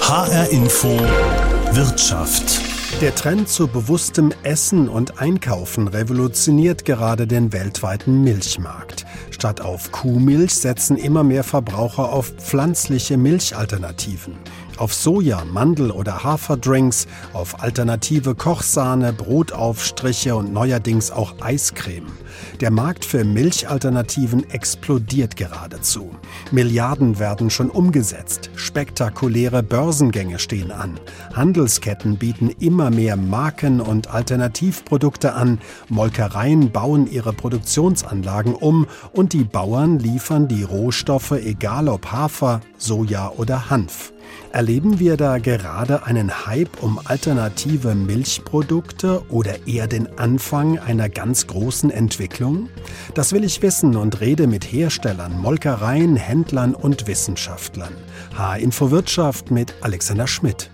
HR Info Wirtschaft. Der Trend zu bewusstem Essen und Einkaufen revolutioniert gerade den weltweiten Milchmarkt. Statt auf Kuhmilch setzen immer mehr Verbraucher auf pflanzliche Milchalternativen auf Soja, Mandel- oder Haferdrinks, auf alternative Kochsahne, Brotaufstriche und neuerdings auch Eiscreme. Der Markt für Milchalternativen explodiert geradezu. Milliarden werden schon umgesetzt. Spektakuläre Börsengänge stehen an. Handelsketten bieten immer mehr Marken und Alternativprodukte an. Molkereien bauen ihre Produktionsanlagen um und die Bauern liefern die Rohstoffe, egal ob Hafer, Soja oder Hanf. Erleben wir da gerade einen Hype um alternative Milchprodukte oder eher den Anfang einer ganz großen Entwicklung? Das will ich wissen und rede mit Herstellern, Molkereien, Händlern und Wissenschaftlern. H-Info Wirtschaft mit Alexander Schmidt.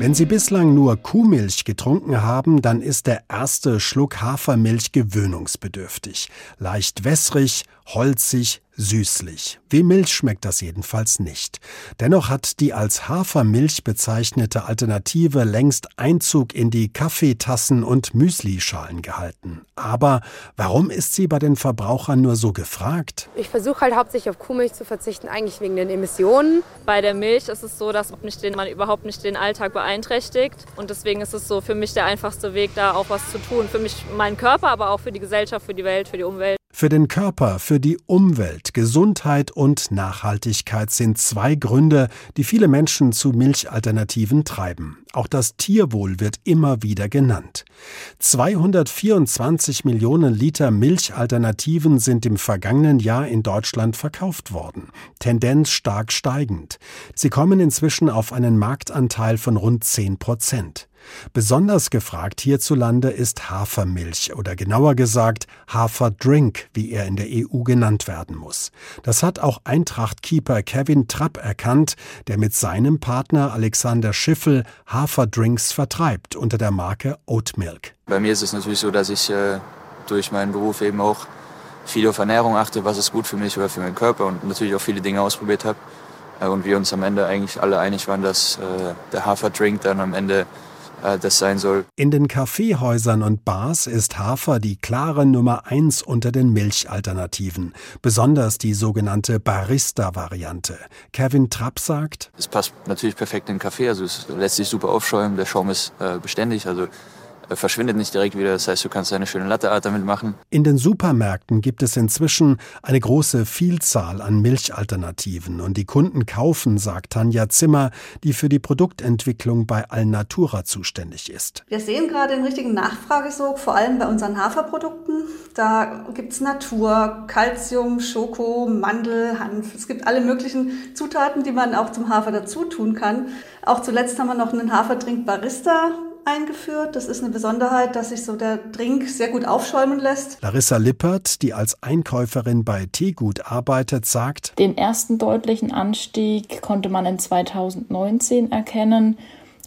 Wenn Sie bislang nur Kuhmilch getrunken haben, dann ist der erste Schluck Hafermilch gewöhnungsbedürftig. Leicht wässrig, holzig, süßlich. Wie Milch schmeckt das jedenfalls nicht. Dennoch hat die als Hafermilch bezeichnete Alternative längst Einzug in die Kaffeetassen und Müslischalen gehalten. Aber warum ist sie bei den Verbrauchern nur so gefragt? Ich versuche halt hauptsächlich auf Kuhmilch zu verzichten, eigentlich wegen den Emissionen. Bei der Milch ist es so, dass man überhaupt nicht den Alltag beeinträchtigt. Und deswegen ist es so für mich der einfachste Weg, da auch was zu tun. Für mich, meinen Körper, aber auch für die Gesellschaft, für die Welt, für die Umwelt. Für den Körper, für die Umwelt, Gesundheit und Nachhaltigkeit sind zwei Gründe, die viele Menschen zu Milchalternativen treiben. Auch das Tierwohl wird immer wieder genannt. 224 Millionen Liter Milchalternativen sind im vergangenen Jahr in Deutschland verkauft worden. Tendenz stark steigend. Sie kommen inzwischen auf einen Marktanteil von rund 10 Prozent. Besonders gefragt hierzulande ist Hafermilch oder genauer gesagt Haferdrink, wie er in der EU genannt werden muss. Das hat auch Eintracht-Keeper Kevin Trapp erkannt, der mit seinem Partner Alexander Schiffel Haferdrinks vertreibt unter der Marke Oatmilk. Bei mir ist es natürlich so, dass ich äh, durch meinen Beruf eben auch viel auf Ernährung achte, was ist gut für mich oder für meinen Körper und natürlich auch viele Dinge ausprobiert habe. Äh, und wir uns am Ende eigentlich alle einig waren, dass äh, der Haferdrink dann am Ende das sein soll. In den Kaffeehäusern und Bars ist Hafer die klare Nummer eins unter den Milchalternativen, besonders die sogenannte Barista-Variante. Kevin Trapp sagt, es passt natürlich perfekt in den Kaffee, also es lässt sich super aufschäumen, der Schaum ist äh, beständig, also verschwindet nicht direkt wieder. Das heißt, du kannst eine schöne Latteart damit machen. In den Supermärkten gibt es inzwischen eine große Vielzahl an Milchalternativen und die Kunden kaufen, sagt Tanja Zimmer, die für die Produktentwicklung bei Alnatura zuständig ist. Wir sehen gerade den richtigen Nachfragesog, vor allem bei unseren Haferprodukten. Da gibt es Natur, Calcium, Schoko, Mandel, Hanf. Es gibt alle möglichen Zutaten, die man auch zum Hafer dazu tun kann. Auch zuletzt haben wir noch einen Haferdrink Barista eingeführt. Das ist eine Besonderheit, dass sich so der Drink sehr gut aufschäumen lässt. Larissa Lippert, die als Einkäuferin bei Teegut arbeitet, sagt, den ersten deutlichen Anstieg konnte man in 2019 erkennen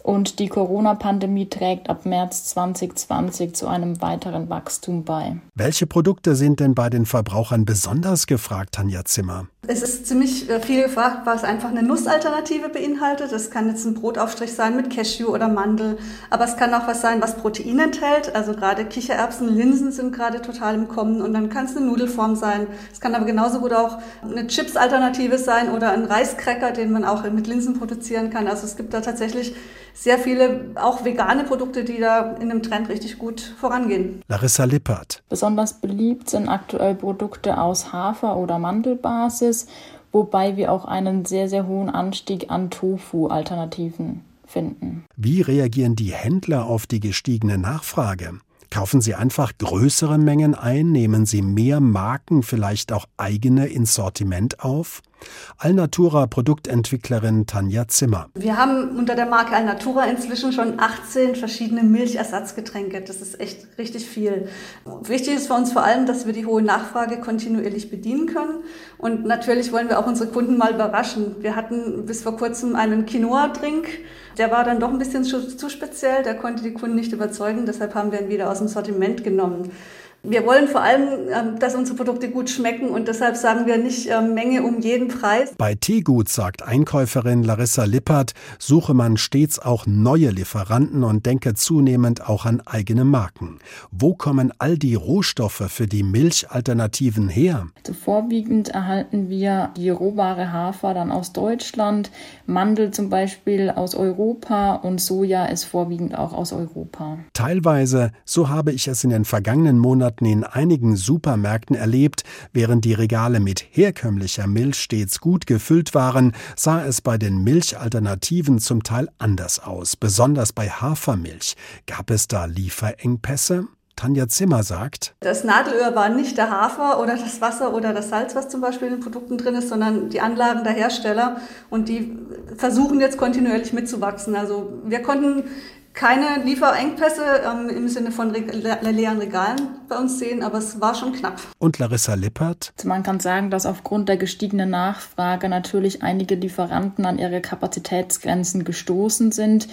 und die Corona-Pandemie trägt ab März 2020 zu einem weiteren Wachstum bei. Welche Produkte sind denn bei den Verbrauchern besonders gefragt, Tanja Zimmer? Es ist ziemlich äh, viel gefragt, was einfach eine Nussalternative beinhaltet. Das kann jetzt ein Brotaufstrich sein mit Cashew oder Mandel, aber es kann auch was sein, was Protein enthält. Also gerade Kichererbsen, Linsen sind gerade total im Kommen und dann kann es eine Nudelform sein. Es kann aber genauso gut auch eine Chips-Alternative sein oder ein Reiscracker, den man auch mit Linsen produzieren kann. Also es gibt da tatsächlich sehr viele auch vegane Produkte, die da in dem Trend richtig gut vorangehen. Larissa Lippert. Besonders beliebt sind aktuell Produkte aus Hafer- oder Mandelbasis, wobei wir auch einen sehr, sehr hohen Anstieg an Tofu-Alternativen finden. Wie reagieren die Händler auf die gestiegene Nachfrage? Kaufen Sie einfach größere Mengen ein? Nehmen Sie mehr Marken, vielleicht auch eigene ins Sortiment auf? Alnatura Produktentwicklerin Tanja Zimmer. Wir haben unter der Marke Alnatura inzwischen schon 18 verschiedene Milchersatzgetränke. Das ist echt richtig viel. Wichtig ist für uns vor allem, dass wir die hohe Nachfrage kontinuierlich bedienen können. Und natürlich wollen wir auch unsere Kunden mal überraschen. Wir hatten bis vor kurzem einen Quinoa-Drink. Der war dann doch ein bisschen zu speziell. Der konnte die Kunden nicht überzeugen. Deshalb haben wir ihn wieder aus dem Sortiment genommen. Wir wollen vor allem, ähm, dass unsere Produkte gut schmecken und deshalb sagen wir nicht ähm, Menge um jeden Preis. Bei Teegut, sagt Einkäuferin Larissa Lippert, suche man stets auch neue Lieferanten und denke zunehmend auch an eigene Marken. Wo kommen all die Rohstoffe für die Milchalternativen her? Also vorwiegend erhalten wir die rohbare Hafer dann aus Deutschland, Mandel zum Beispiel aus Europa und Soja ist vorwiegend auch aus Europa. Teilweise, so habe ich es in den vergangenen Monaten Monaten in einigen Supermärkten erlebt, während die Regale mit herkömmlicher Milch stets gut gefüllt waren, sah es bei den Milchalternativen zum Teil anders aus, besonders bei Hafermilch. Gab es da Lieferengpässe? Tanja Zimmer sagt, das Nadelöhr war nicht der Hafer oder das Wasser oder das Salz, was zum Beispiel in den Produkten drin ist, sondern die Anlagen der Hersteller und die versuchen jetzt kontinuierlich mitzuwachsen. Also wir konnten keine Lieferengpässe ähm, im Sinne von Re leeren Regalen bei uns sehen, aber es war schon knapp. Und Larissa Lippert? Also man kann sagen, dass aufgrund der gestiegenen Nachfrage natürlich einige Lieferanten an ihre Kapazitätsgrenzen gestoßen sind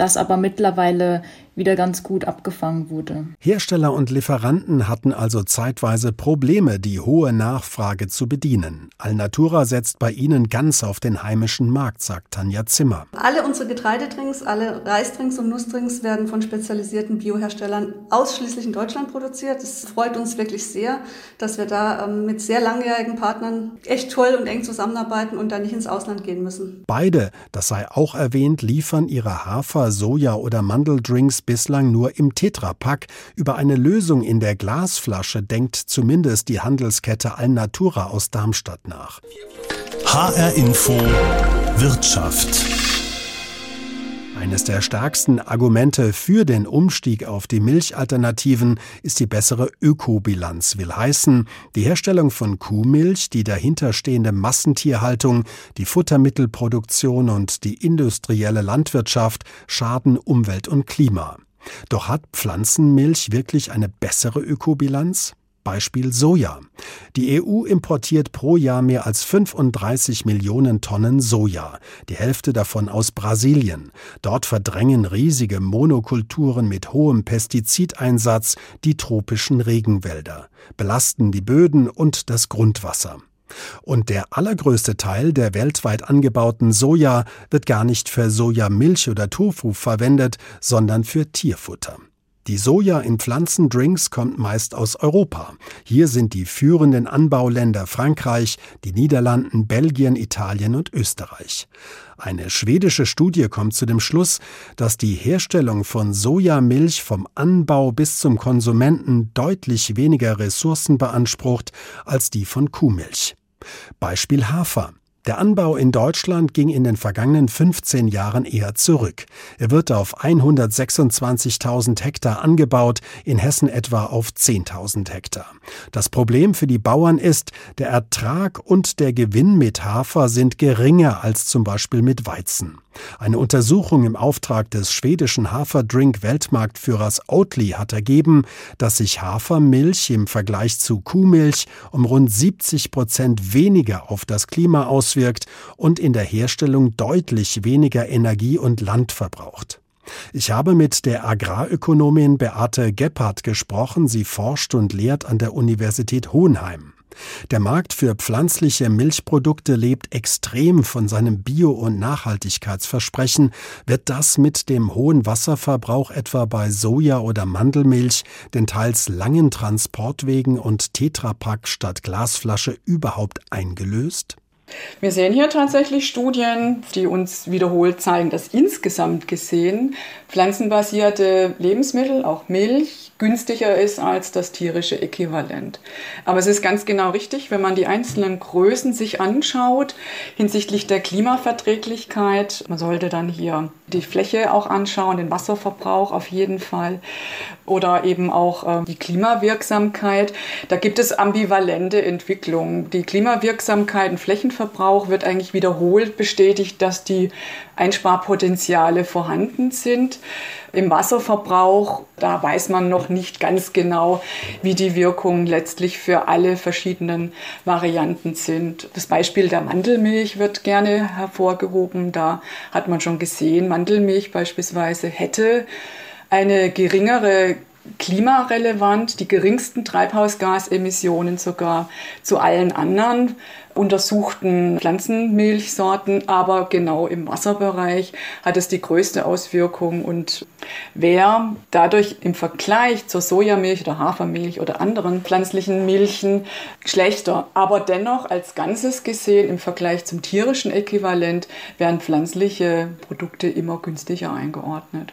das aber mittlerweile wieder ganz gut abgefangen wurde. Hersteller und Lieferanten hatten also zeitweise Probleme, die hohe Nachfrage zu bedienen. Alnatura setzt bei ihnen ganz auf den heimischen Markt, sagt Tanja Zimmer. Alle unsere Getreidedrinks, alle Reisdrinks und Nussdrinks werden von spezialisierten Bioherstellern ausschließlich in Deutschland produziert. Es freut uns wirklich sehr, dass wir da ähm, mit sehr langjährigen Partnern echt toll und eng zusammenarbeiten und da nicht ins Ausland gehen müssen. Beide, das sei auch erwähnt, liefern ihre Hafer Soja- oder Mandeldrinks bislang nur im Tetrapack. Über eine Lösung in der Glasflasche denkt zumindest die Handelskette Alnatura aus Darmstadt nach. HR Info Wirtschaft eines der stärksten Argumente für den Umstieg auf die Milchalternativen ist die bessere Ökobilanz, will heißen, die Herstellung von Kuhmilch, die dahinterstehende Massentierhaltung, die Futtermittelproduktion und die industrielle Landwirtschaft schaden Umwelt und Klima. Doch hat Pflanzenmilch wirklich eine bessere Ökobilanz? Beispiel Soja. Die EU importiert pro Jahr mehr als 35 Millionen Tonnen Soja, die Hälfte davon aus Brasilien. Dort verdrängen riesige Monokulturen mit hohem Pestizideinsatz die tropischen Regenwälder, belasten die Böden und das Grundwasser. Und der allergrößte Teil der weltweit angebauten Soja wird gar nicht für Sojamilch oder Tofu verwendet, sondern für Tierfutter. Die Soja in Pflanzendrinks kommt meist aus Europa. Hier sind die führenden Anbauländer Frankreich, die Niederlanden, Belgien, Italien und Österreich. Eine schwedische Studie kommt zu dem Schluss, dass die Herstellung von Sojamilch vom Anbau bis zum Konsumenten deutlich weniger Ressourcen beansprucht als die von Kuhmilch. Beispiel Hafer. Der Anbau in Deutschland ging in den vergangenen 15 Jahren eher zurück. Er wird auf 126.000 Hektar angebaut, in Hessen etwa auf 10.000 Hektar. Das Problem für die Bauern ist, der Ertrag und der Gewinn mit Hafer sind geringer als zum Beispiel mit Weizen. Eine Untersuchung im Auftrag des schwedischen Haferdrink-Weltmarktführers Oatly hat ergeben, dass sich Hafermilch im Vergleich zu Kuhmilch um rund 70 Prozent weniger auf das Klima auswirkt und in der Herstellung deutlich weniger Energie und Land verbraucht. Ich habe mit der Agrarökonomin Beate Gebhardt gesprochen. Sie forscht und lehrt an der Universität Hohenheim. Der Markt für pflanzliche Milchprodukte lebt extrem von seinem Bio- und Nachhaltigkeitsversprechen. Wird das mit dem hohen Wasserverbrauch etwa bei Soja oder Mandelmilch, den teils langen Transportwegen und Tetrapack statt Glasflasche überhaupt eingelöst? Wir sehen hier tatsächlich Studien, die uns wiederholt zeigen, dass insgesamt gesehen pflanzenbasierte Lebensmittel, auch Milch, günstiger ist als das tierische Äquivalent. Aber es ist ganz genau richtig, wenn man die einzelnen Größen sich anschaut hinsichtlich der Klimaverträglichkeit. Man sollte dann hier die Fläche auch anschauen, den Wasserverbrauch auf jeden Fall oder eben auch äh, die Klimawirksamkeit. Da gibt es ambivalente Entwicklungen. Die Klimawirksamkeit und Flächenverbrauch wird eigentlich wiederholt bestätigt, dass die Einsparpotenziale vorhanden sind. Im Wasserverbrauch, da weiß man noch nicht ganz genau, wie die Wirkungen letztlich für alle verschiedenen Varianten sind. Das Beispiel der Mandelmilch wird gerne hervorgehoben. Da hat man schon gesehen, Mandelmilch beispielsweise hätte eine geringere klimarelevant, die geringsten Treibhausgasemissionen sogar zu allen anderen untersuchten Pflanzenmilchsorten, aber genau im Wasserbereich hat es die größte Auswirkung. Und wer dadurch im Vergleich zur Sojamilch oder Hafermilch oder anderen pflanzlichen Milchen schlechter, aber dennoch als Ganzes gesehen im Vergleich zum tierischen Äquivalent werden pflanzliche Produkte immer günstiger eingeordnet.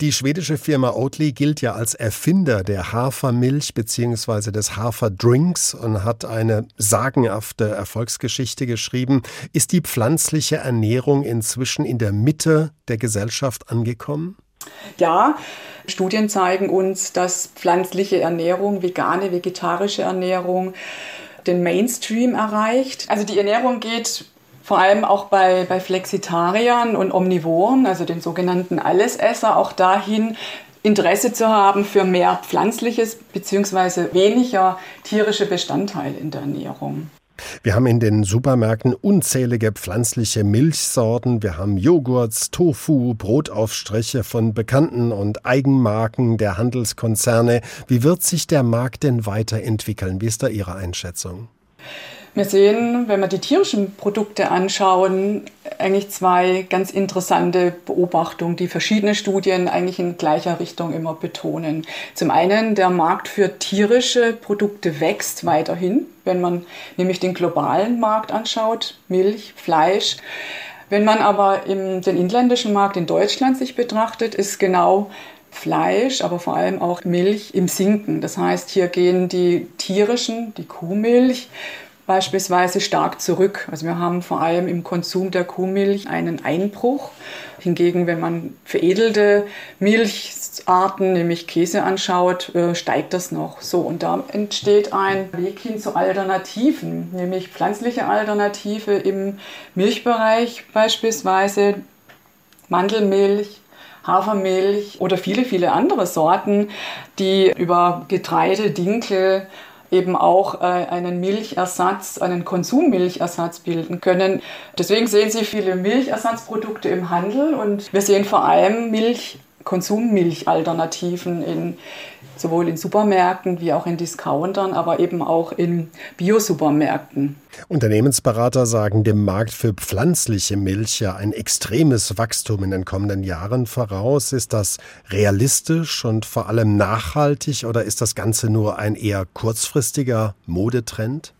Die schwedische Firma Oatly gilt ja als Erfinder der Hafermilch bzw. des Haferdrinks und hat eine sagenhafte Erfolgsgeschichte geschrieben. Ist die pflanzliche Ernährung inzwischen in der Mitte der Gesellschaft angekommen? Ja, Studien zeigen uns, dass pflanzliche Ernährung, vegane, vegetarische Ernährung den Mainstream erreicht. Also die Ernährung geht vor allem auch bei, bei Flexitariern und Omnivoren, also den sogenannten Allesesser, auch dahin, Interesse zu haben für mehr pflanzliches bzw. weniger tierische Bestandteile in der Ernährung. Wir haben in den Supermärkten unzählige pflanzliche Milchsorten. Wir haben Joghurts, Tofu, Brotaufstriche von bekannten und Eigenmarken der Handelskonzerne. Wie wird sich der Markt denn weiterentwickeln? Wie ist da Ihre Einschätzung? Wir sehen, wenn wir die tierischen Produkte anschauen, eigentlich zwei ganz interessante Beobachtungen, die verschiedene Studien eigentlich in gleicher Richtung immer betonen. Zum einen, der Markt für tierische Produkte wächst weiterhin, wenn man nämlich den globalen Markt anschaut, Milch, Fleisch. Wenn man aber im, den inländischen Markt in Deutschland sich betrachtet, ist genau Fleisch, aber vor allem auch Milch im Sinken. Das heißt, hier gehen die tierischen, die Kuhmilch, beispielsweise stark zurück. Also wir haben vor allem im Konsum der Kuhmilch einen Einbruch. Hingegen, wenn man veredelte Milcharten, nämlich Käse anschaut, äh, steigt das noch. So, und da entsteht ein Weg hin zu Alternativen, nämlich pflanzliche Alternative im Milchbereich beispielsweise Mandelmilch, Hafermilch oder viele, viele andere Sorten, die über Getreide, Dinkel, eben auch äh, einen Milchersatz, einen Konsummilchersatz bilden können. Deswegen sehen Sie viele Milchersatzprodukte im Handel und wir sehen vor allem Milch, Konsummilchalternativen in sowohl in Supermärkten wie auch in Discountern, aber eben auch in Biosupermärkten. Unternehmensberater sagen dem Markt für pflanzliche Milch ja ein extremes Wachstum in den kommenden Jahren voraus. Ist das realistisch und vor allem nachhaltig oder ist das Ganze nur ein eher kurzfristiger Modetrend?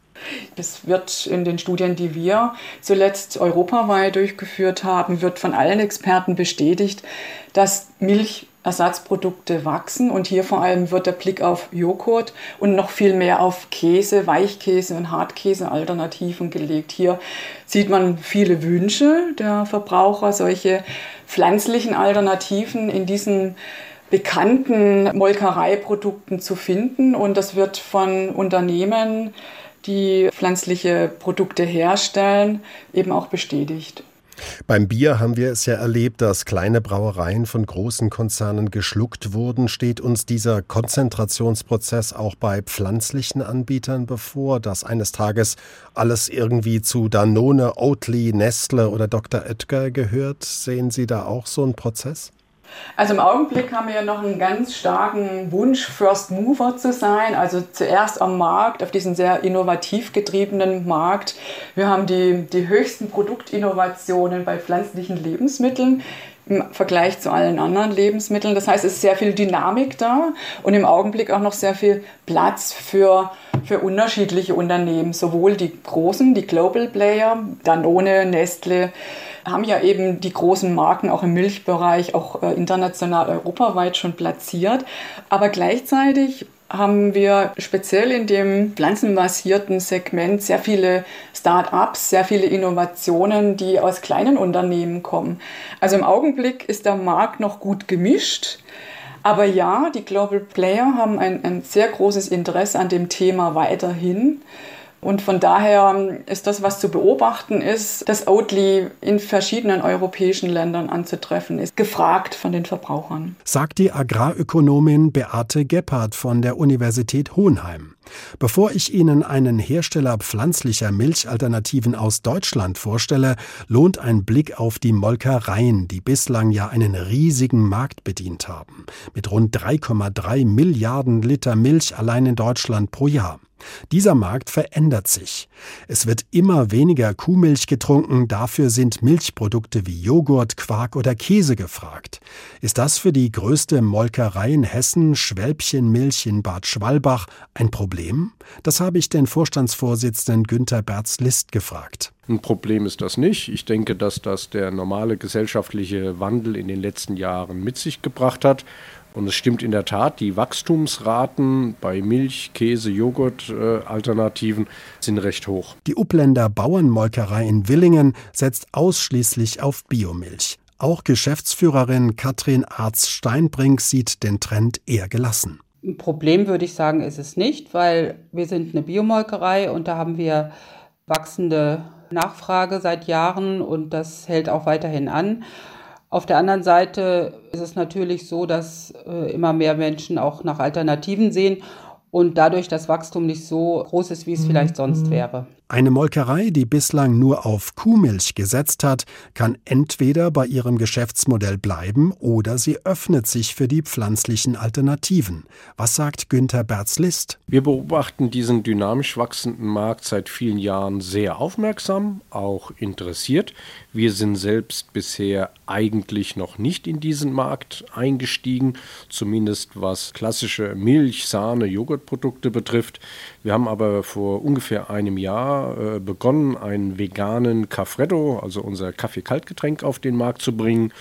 Es wird in den Studien, die wir zuletzt europaweit durchgeführt haben, wird von allen Experten bestätigt, dass Milch Ersatzprodukte wachsen und hier vor allem wird der Blick auf Joghurt und noch viel mehr auf Käse, Weichkäse und Hartkäse-Alternativen gelegt. Hier sieht man viele Wünsche der Verbraucher, solche pflanzlichen Alternativen in diesen bekannten Molkereiprodukten zu finden und das wird von Unternehmen, die pflanzliche Produkte herstellen, eben auch bestätigt. Beim Bier haben wir es ja erlebt, dass kleine Brauereien von großen Konzernen geschluckt wurden. Steht uns dieser Konzentrationsprozess auch bei pflanzlichen Anbietern bevor, dass eines Tages alles irgendwie zu Danone, Oatly, Nestle oder Dr. Oetker gehört? Sehen Sie da auch so einen Prozess? Also im Augenblick haben wir ja noch einen ganz starken Wunsch, First Mover zu sein, also zuerst am Markt, auf diesen sehr innovativ getriebenen Markt. Wir haben die, die höchsten Produktinnovationen bei pflanzlichen Lebensmitteln im Vergleich zu allen anderen Lebensmitteln. Das heißt, es ist sehr viel Dynamik da und im Augenblick auch noch sehr viel Platz für, für unterschiedliche Unternehmen, sowohl die großen, die Global Player, Danone, Nestle, haben ja eben die großen Marken auch im Milchbereich, auch äh, international, europaweit schon platziert. Aber gleichzeitig haben wir speziell in dem pflanzenbasierten Segment sehr viele Start-ups, sehr viele Innovationen, die aus kleinen Unternehmen kommen. Also im Augenblick ist der Markt noch gut gemischt. Aber ja, die Global Player haben ein, ein sehr großes Interesse an dem Thema weiterhin. Und von daher ist das, was zu beobachten ist, dass Oatly in verschiedenen europäischen Ländern anzutreffen ist, gefragt von den Verbrauchern. Sagt die Agrarökonomin Beate Gebhardt von der Universität Hohenheim. Bevor ich Ihnen einen Hersteller pflanzlicher Milchalternativen aus Deutschland vorstelle, lohnt ein Blick auf die Molkereien, die bislang ja einen riesigen Markt bedient haben, mit rund 3,3 Milliarden Liter Milch allein in Deutschland pro Jahr. Dieser Markt verändert sich. Es wird immer weniger Kuhmilch getrunken, dafür sind Milchprodukte wie Joghurt, Quark oder Käse gefragt. Ist das für die größte Molkerei in Hessen, Schwälbchenmilch in Bad Schwalbach, ein Problem? Das habe ich den Vorstandsvorsitzenden Günter Berz-List gefragt. Ein Problem ist das nicht. Ich denke, dass das der normale gesellschaftliche Wandel in den letzten Jahren mit sich gebracht hat. Und es stimmt in der Tat, die Wachstumsraten bei Milch, Käse, Joghurt-Alternativen äh, sind recht hoch. Die Upländer Bauernmolkerei in Willingen setzt ausschließlich auf Biomilch. Auch Geschäftsführerin Katrin Arz-Steinbrink sieht den Trend eher gelassen. Ein Problem würde ich sagen, ist es nicht, weil wir sind eine Biomolkerei und da haben wir wachsende Nachfrage seit Jahren und das hält auch weiterhin an. Auf der anderen Seite ist es natürlich so, dass äh, immer mehr Menschen auch nach Alternativen sehen und dadurch das Wachstum nicht so groß ist, wie es vielleicht sonst wäre. Eine Molkerei, die bislang nur auf Kuhmilch gesetzt hat, kann entweder bei ihrem Geschäftsmodell bleiben oder sie öffnet sich für die pflanzlichen Alternativen. Was sagt Günther Berz-List? Wir beobachten diesen dynamisch wachsenden Markt seit vielen Jahren sehr aufmerksam, auch interessiert. Wir sind selbst bisher eigentlich noch nicht in diesen Markt eingestiegen, zumindest was klassische Milch, Sahne, Joghurtprodukte betrifft. Wir haben aber vor ungefähr einem Jahr äh, begonnen, einen veganen Caffreddo, also unser Kaffee-Kaltgetränk, auf den Markt zu bringen.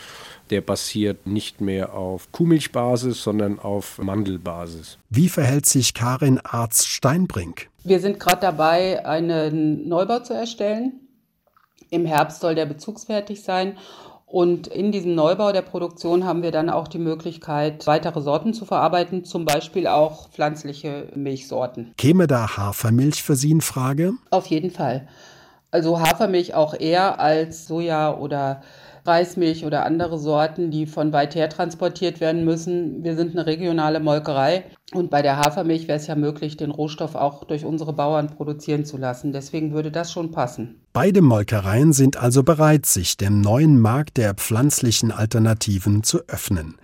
Der basiert nicht mehr auf Kuhmilchbasis, sondern auf Mandelbasis. Wie verhält sich Karin Arz-Steinbrink? Wir sind gerade dabei, einen Neubau zu erstellen. Im Herbst soll der bezugsfertig sein und in diesem Neubau der Produktion haben wir dann auch die Möglichkeit, weitere Sorten zu verarbeiten, zum Beispiel auch pflanzliche Milchsorten. Käme da Hafermilch für Sie in Frage? Auf jeden Fall. Also Hafermilch auch eher als Soja oder Reismilch oder andere Sorten, die von weit her transportiert werden müssen. Wir sind eine regionale Molkerei und bei der Hafermilch wäre es ja möglich, den Rohstoff auch durch unsere Bauern produzieren zu lassen. Deswegen würde das schon passen. Beide Molkereien sind also bereit, sich dem neuen Markt der pflanzlichen Alternativen zu öffnen.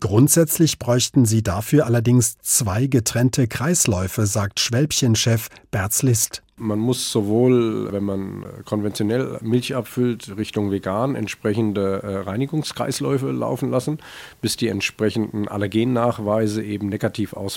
Grundsätzlich bräuchten sie dafür allerdings zwei getrennte Kreisläufe, sagt Schwälbchenchef Berz List. Man muss sowohl, wenn man konventionell Milch abfüllt, Richtung vegan entsprechende äh, Reinigungskreisläufe laufen lassen, bis die entsprechenden Allergennachweise eben negativ ausfallen.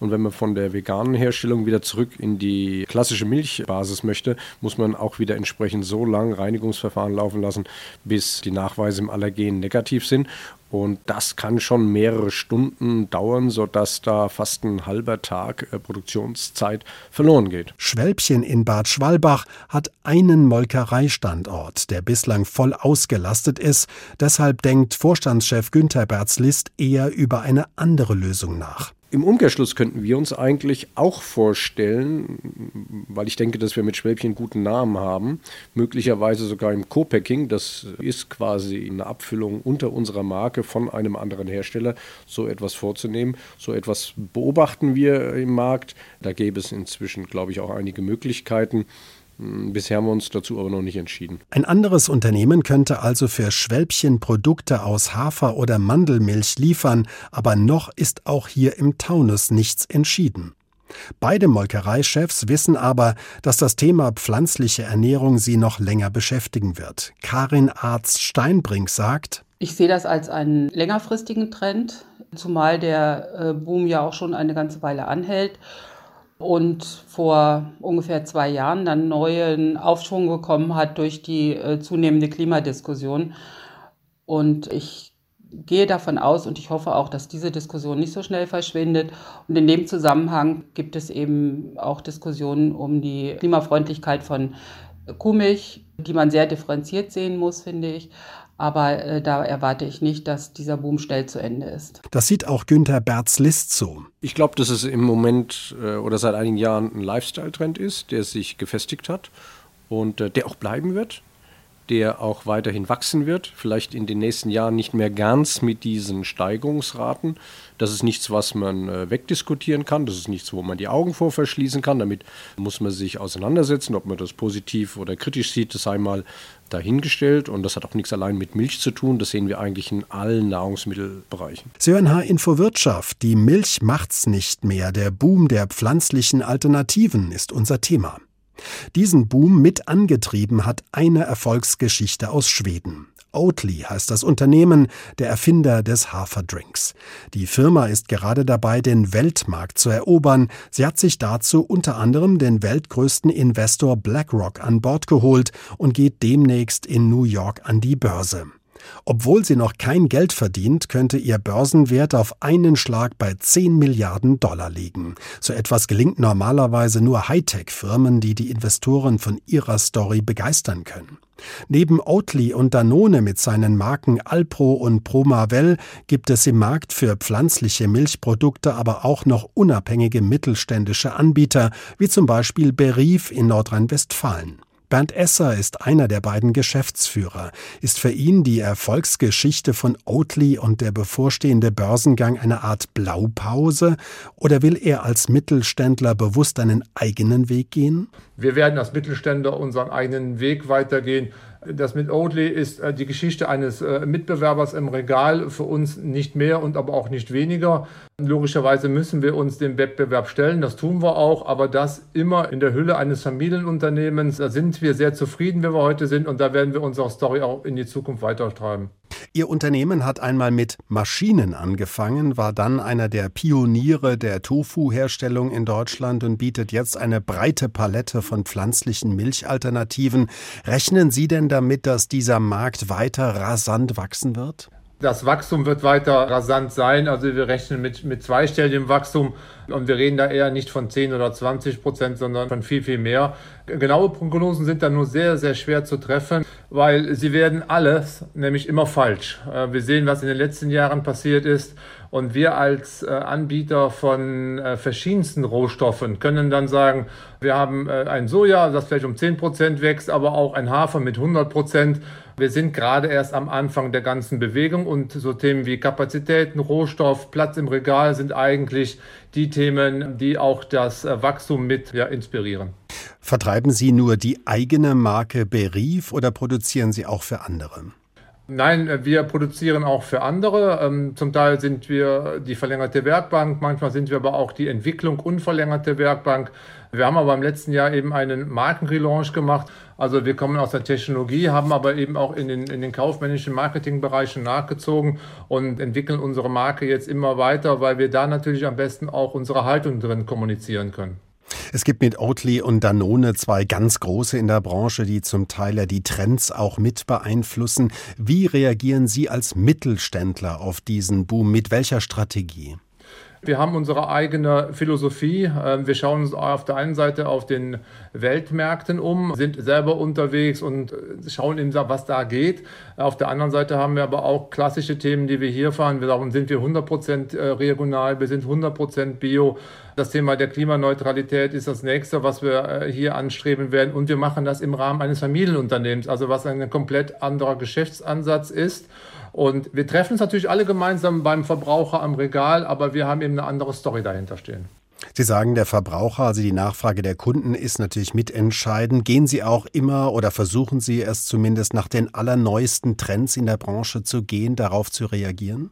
Und wenn man von der veganen Herstellung wieder zurück in die klassische Milchbasis möchte, muss man auch wieder entsprechend so lang Reinigungsverfahren laufen lassen, bis die Nachweise im Allergen negativ sind. Und das kann schon mehrere Stunden dauern, sodass da fast ein halber Tag äh, Produktionszeit verloren geht. Schwälbchen in Bad Schwalbach hat einen Molkereistandort, der bislang voll ausgelastet ist. Deshalb denkt Vorstandschef Günther Berz-List eher über eine andere Lösung nach. Im Umkehrschluss könnten wir uns eigentlich auch vorstellen, weil ich denke, dass wir mit Schwäbchen guten Namen haben, möglicherweise sogar im Co-Packing, das ist quasi eine Abfüllung unter unserer Marke von einem anderen Hersteller, so etwas vorzunehmen. So etwas beobachten wir im Markt. Da gäbe es inzwischen, glaube ich, auch einige Möglichkeiten. Hm, bisher haben wir uns dazu aber noch nicht entschieden. Ein anderes Unternehmen könnte also für Schwälbchen Produkte aus Hafer- oder Mandelmilch liefern, aber noch ist auch hier im Taunus nichts entschieden. Beide Molkereichefs wissen aber, dass das Thema pflanzliche Ernährung sie noch länger beschäftigen wird. Karin Arzt-Steinbrink sagt, ich sehe das als einen längerfristigen Trend, zumal der äh, Boom ja auch schon eine ganze Weile anhält und vor ungefähr zwei Jahren dann neuen Aufschwung bekommen hat durch die äh, zunehmende Klimadiskussion. Und ich gehe davon aus und ich hoffe auch, dass diese Diskussion nicht so schnell verschwindet. Und in dem Zusammenhang gibt es eben auch Diskussionen um die Klimafreundlichkeit von Kuhmilch, die man sehr differenziert sehen muss, finde ich. Aber äh, da erwarte ich nicht, dass dieser Boom schnell zu Ende ist. Das sieht auch Günther Berz-List so. Ich glaube, dass es im Moment äh, oder seit einigen Jahren ein Lifestyle-Trend ist, der sich gefestigt hat und äh, der auch bleiben wird. Der auch weiterhin wachsen wird, vielleicht in den nächsten Jahren nicht mehr ganz mit diesen Steigerungsraten. Das ist nichts, was man äh, wegdiskutieren kann, das ist nichts, wo man die Augen vor verschließen kann. Damit muss man sich auseinandersetzen, ob man das positiv oder kritisch sieht, das sei mal dahingestellt. Und das hat auch nichts allein mit Milch zu tun, das sehen wir eigentlich in allen Nahrungsmittelbereichen. Hören H-Info Wirtschaft, die Milch macht's nicht mehr, der Boom der pflanzlichen Alternativen ist unser Thema. Diesen Boom mit angetrieben hat eine Erfolgsgeschichte aus Schweden. Oatly heißt das Unternehmen, der Erfinder des Haferdrinks. Die Firma ist gerade dabei, den Weltmarkt zu erobern. Sie hat sich dazu unter anderem den weltgrößten Investor BlackRock an Bord geholt und geht demnächst in New York an die Börse. Obwohl sie noch kein Geld verdient, könnte ihr Börsenwert auf einen Schlag bei 10 Milliarden Dollar liegen. So etwas gelingt normalerweise nur Hightech-Firmen, die die Investoren von ihrer Story begeistern können. Neben Oatly und Danone mit seinen Marken Alpro und Promavel gibt es im Markt für pflanzliche Milchprodukte aber auch noch unabhängige mittelständische Anbieter, wie zum Beispiel Berief in Nordrhein-Westfalen. Bernd Esser ist einer der beiden Geschäftsführer. Ist für ihn die Erfolgsgeschichte von Oatly und der bevorstehende Börsengang eine Art Blaupause oder will er als Mittelständler bewusst einen eigenen Weg gehen? Wir werden als Mittelständler unseren eigenen Weg weitergehen. Das mit Oatly ist äh, die Geschichte eines äh, Mitbewerbers im Regal, für uns nicht mehr und aber auch nicht weniger. Logischerweise müssen wir uns dem Wettbewerb stellen, das tun wir auch, aber das immer in der Hülle eines Familienunternehmens. Da sind wir sehr zufrieden, wie wir heute sind und da werden wir unsere Story auch in die Zukunft weitertreiben. Ihr Unternehmen hat einmal mit Maschinen angefangen, war dann einer der Pioniere der Tofu-Herstellung in Deutschland und bietet jetzt eine breite Palette von pflanzlichen Milchalternativen. Rechnen Sie denn damit, dass dieser Markt weiter rasant wachsen wird? Das Wachstum wird weiter rasant sein. Also wir rechnen mit, mit zweistelligem Wachstum und wir reden da eher nicht von 10 oder 20 Prozent, sondern von viel, viel mehr. Genaue Prognosen sind da nur sehr, sehr schwer zu treffen, weil sie werden alles nämlich immer falsch. Äh, wir sehen, was in den letzten Jahren passiert ist. Und wir als äh, Anbieter von äh, verschiedensten Rohstoffen können dann sagen, wir haben ein Soja, das vielleicht um 10 Prozent wächst, aber auch ein Hafer mit 100 Prozent. Wir sind gerade erst am Anfang der ganzen Bewegung und so Themen wie Kapazitäten, Rohstoff, Platz im Regal sind eigentlich die Themen, die auch das Wachstum mit ja, inspirieren. Vertreiben Sie nur die eigene Marke Berief oder produzieren Sie auch für andere? Nein, wir produzieren auch für andere. Ähm, zum Teil sind wir die verlängerte Werkbank, manchmal sind wir aber auch die Entwicklung unverlängerte Werkbank. Wir haben aber im letzten Jahr eben einen Markenrelaunch gemacht. Also wir kommen aus der Technologie, haben aber eben auch in den, in den kaufmännischen Marketingbereichen nachgezogen und entwickeln unsere Marke jetzt immer weiter, weil wir da natürlich am besten auch unsere Haltung drin kommunizieren können. Es gibt mit Oatly und Danone zwei ganz große in der Branche, die zum Teil ja die Trends auch mit beeinflussen. Wie reagieren Sie als Mittelständler auf diesen Boom? Mit welcher Strategie? Wir haben unsere eigene Philosophie. Ähm, wir schauen uns auf der einen Seite auf den Weltmärkten um, sind selber unterwegs und äh, schauen eben, was da geht. Auf der anderen Seite haben wir aber auch klassische Themen, die wir hier fahren. Darum sind wir 100% äh, regional, wir sind 100% bio. Das Thema der Klimaneutralität ist das nächste, was wir äh, hier anstreben werden. Und wir machen das im Rahmen eines Familienunternehmens, also was ein komplett anderer Geschäftsansatz ist. Und wir treffen uns natürlich alle gemeinsam beim Verbraucher am Regal, aber wir haben eben eine andere Story dahinter stehen. Sie sagen, der Verbraucher, also die Nachfrage der Kunden ist natürlich mitentscheidend. Gehen Sie auch immer oder versuchen Sie es zumindest nach den allerneuesten Trends in der Branche zu gehen, darauf zu reagieren?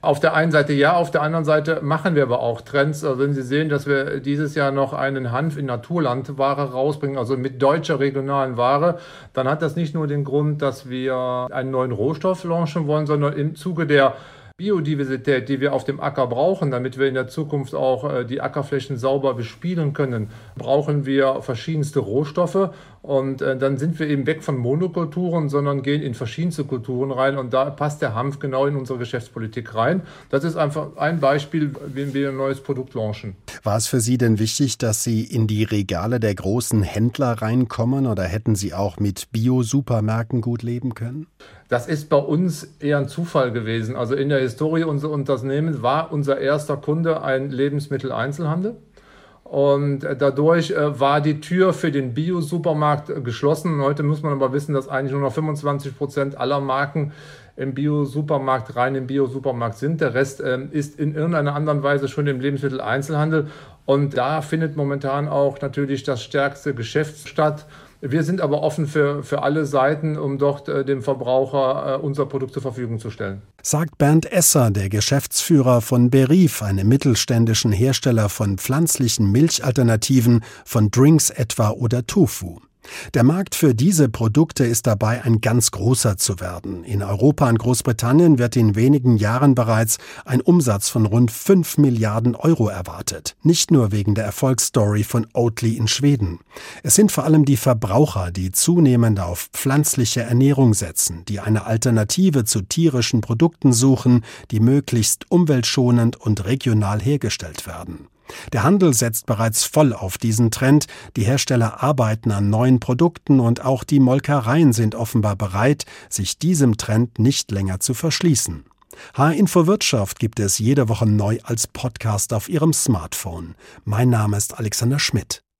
Auf der einen Seite ja, auf der anderen Seite machen wir aber auch Trends. Also wenn Sie sehen, dass wir dieses Jahr noch einen Hanf in Naturlandware rausbringen, also mit deutscher regionalen Ware, dann hat das nicht nur den Grund, dass wir einen neuen Rohstoff launchen wollen, sondern im Zuge der Biodiversität, die wir auf dem Acker brauchen, damit wir in der Zukunft auch äh, die Ackerflächen sauber bespielen können, brauchen wir verschiedenste Rohstoffe. Und äh, dann sind wir eben weg von Monokulturen, sondern gehen in verschiedenste Kulturen rein. Und da passt der Hanf genau in unsere Geschäftspolitik rein. Das ist einfach ein Beispiel, wenn wir ein neues Produkt launchen. War es für Sie denn wichtig, dass Sie in die Regale der großen Händler reinkommen oder hätten Sie auch mit Bio-Supermärkten gut leben können? Das ist bei uns eher ein Zufall gewesen. Also in der Historie unseres Unternehmens war unser erster Kunde ein Lebensmitteleinzelhandel. Und dadurch war die Tür für den Bio-Supermarkt geschlossen. Heute muss man aber wissen, dass eigentlich nur noch 25 Prozent aller Marken im Bio-Supermarkt rein im Bio-Supermarkt sind. Der Rest ähm, ist in irgendeiner anderen Weise schon im Lebensmitteleinzelhandel. Und da findet momentan auch natürlich das stärkste Geschäft statt. Wir sind aber offen für, für alle Seiten, um dort äh, dem Verbraucher äh, unser Produkt zur Verfügung zu stellen. Sagt Bernd Esser, der Geschäftsführer von Berif, einem mittelständischen Hersteller von pflanzlichen Milchalternativen, von Drinks etwa oder Tofu. Der Markt für diese Produkte ist dabei ein ganz großer zu werden. In Europa und Großbritannien wird in wenigen Jahren bereits ein Umsatz von rund 5 Milliarden Euro erwartet. Nicht nur wegen der Erfolgsstory von Oatly in Schweden. Es sind vor allem die Verbraucher, die zunehmend auf pflanzliche Ernährung setzen, die eine Alternative zu tierischen Produkten suchen, die möglichst umweltschonend und regional hergestellt werden. Der Handel setzt bereits voll auf diesen Trend, die Hersteller arbeiten an neuen Produkten und auch die Molkereien sind offenbar bereit, sich diesem Trend nicht länger zu verschließen. H-Info Wirtschaft gibt es jede Woche neu als Podcast auf Ihrem Smartphone. Mein Name ist Alexander Schmidt.